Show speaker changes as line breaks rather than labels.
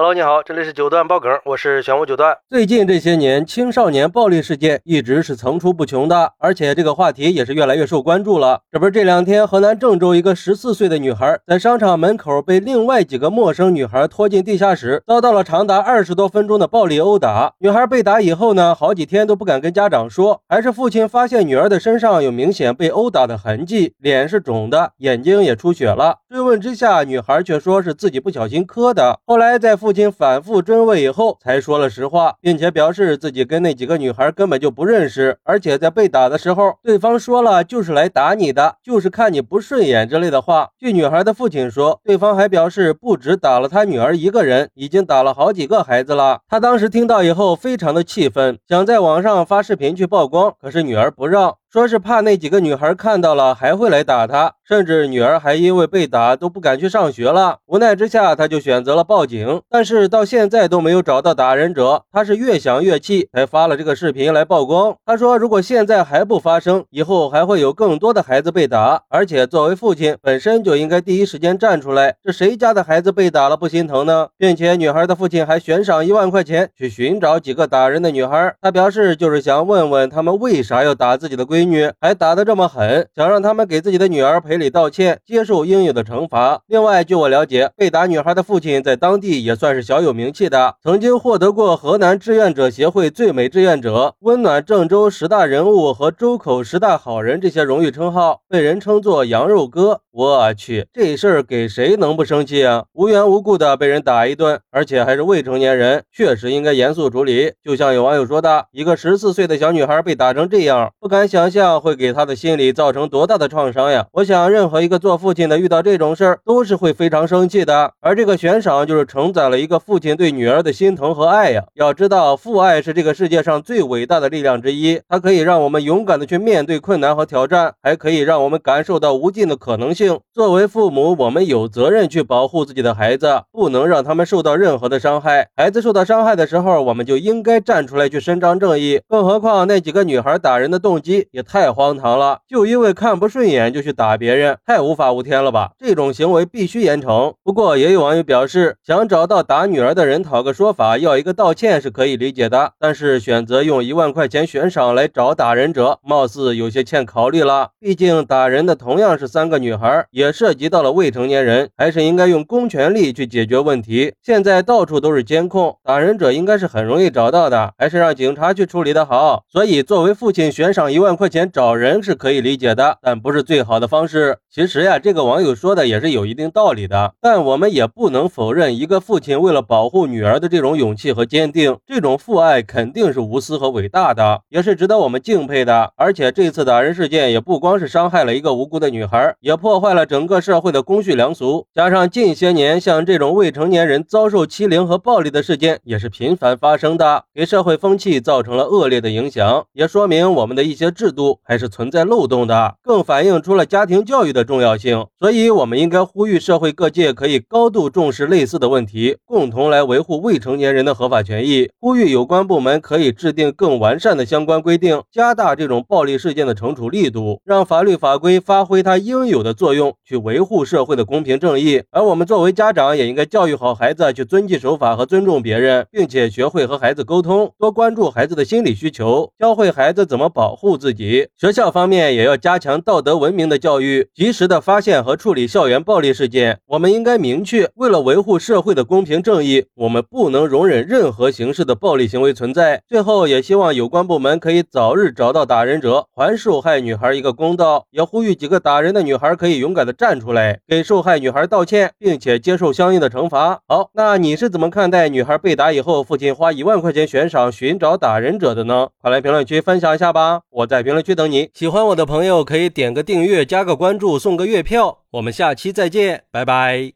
Hello，你好，这里是九段爆梗，我是玄武九段。
最近这些年，青少年暴力事件一直是层出不穷的，而且这个话题也是越来越受关注了。这不是这两天，河南郑州一个十四岁的女孩在商场门口被另外几个陌生女孩拖进地下室，遭到了长达二十多分钟的暴力殴打。女孩被打以后呢，好几天都不敢跟家长说，还是父亲发现女儿的身上有明显被殴打的痕迹，脸是肿的，眼睛也出血了。追问之下，女孩却说是自己不小心磕的。后来在父父亲反复追问以后，才说了实话，并且表示自己跟那几个女孩根本就不认识，而且在被打的时候，对方说了就是来打你的，就是看你不顺眼之类的话。据女孩的父亲说，对方还表示不止打了他女儿一个人，已经打了好几个孩子了。他当时听到以后非常的气愤，想在网上发视频去曝光，可是女儿不让。说是怕那几个女孩看到了还会来打他，甚至女儿还因为被打都不敢去上学了。无奈之下，他就选择了报警，但是到现在都没有找到打人者。他是越想越气，才发了这个视频来曝光。他说，如果现在还不发生，以后还会有更多的孩子被打，而且作为父亲本身就应该第一时间站出来。这谁家的孩子被打了不心疼呢？并且女孩的父亲还悬赏一万块钱去寻找几个打人的女孩。他表示就是想问问他们为啥要打自己的闺。闺女还打得这么狠，想让他们给自己的女儿赔礼道歉，接受应有的惩罚。另外，据我了解，被打女孩的父亲在当地也算是小有名气的，曾经获得过河南志愿者协会最美志愿者、温暖郑州十大人物和周口十大好人这些荣誉称号，被人称作“羊肉哥”。我去，这事儿给谁能不生气啊？无缘无故的被人打一顿，而且还是未成年人，确实应该严肃处理。就像有网友说的，一个十四岁的小女孩被打成这样，不敢想象会给她的心理造成多大的创伤呀！我想，任何一个做父亲的遇到这种事儿，都是会非常生气的。而这个悬赏就是承载了一个父亲对女儿的心疼和爱呀。要知道，父爱是这个世界上最伟大的力量之一，它可以让我们勇敢的去面对困难和挑战，还可以让我们感受到无尽的可能性。作为父母，我们有责任去保护自己的孩子，不能让他们受到任何的伤害。孩子受到伤害的时候，我们就应该站出来去伸张正义。更何况那几个女孩打人的动机也太荒唐了，就因为看不顺眼就去打别人，太无法无天了吧？这种行为必须严惩。不过也有网友表示，想找到打女儿的人讨个说法，要一个道歉是可以理解的，但是选择用一万块钱悬赏来找打人者，貌似有些欠考虑了。毕竟打人的同样是三个女孩。而也涉及到了未成年人，还是应该用公权力去解决问题。现在到处都是监控，打人者应该是很容易找到的，还是让警察去处理的好。所以，作为父亲悬赏一万块钱找人是可以理解的，但不是最好的方式。其实呀，这个网友说的也是有一定道理的，但我们也不能否认一个父亲为了保护女儿的这种勇气和坚定，这种父爱肯定是无私和伟大的，也是值得我们敬佩的。而且这次打人事件也不光是伤害了一个无辜的女孩，也破破坏了。整个社会的公序良俗，加上近些年像这种未成年人遭受欺凌和暴力的事件也是频繁发生的，给社会风气造成了恶劣的影响，也说明我们的一些制度还是存在漏洞的，更反映出了家庭教育的重要性。所以，我们应该呼吁社会各界可以高度重视类似的问题，共同来维护未成年人的合法权益。呼吁有关部门可以制定更完善的相关规定，加大这种暴力事件的惩处力度，让法律法规发挥它应有的作作用。去维护社会的公平正义，而我们作为家长也应该教育好孩子去遵纪守法和尊重别人，并且学会和孩子沟通，多关注孩子的心理需求，教会孩子怎么保护自己。学校方面也要加强道德文明的教育，及时的发现和处理校园暴力事件。我们应该明确，为了维护社会的公平正义，我们不能容忍任何形式的暴力行为存在。最后，也希望有关部门可以早日找到打人者，还受害女孩一个公道。也呼吁几个打人的女孩可以勇敢的。站出来给受害女孩道歉，并且接受相应的惩罚。好，那你是怎么看待女孩被打以后，父亲花一万块钱悬赏寻找打人者的呢？快来评论区分享一下吧！我在评论区等你。喜欢我的朋友可以点个订阅，加个关注，送个月票。我们下期再见，拜拜。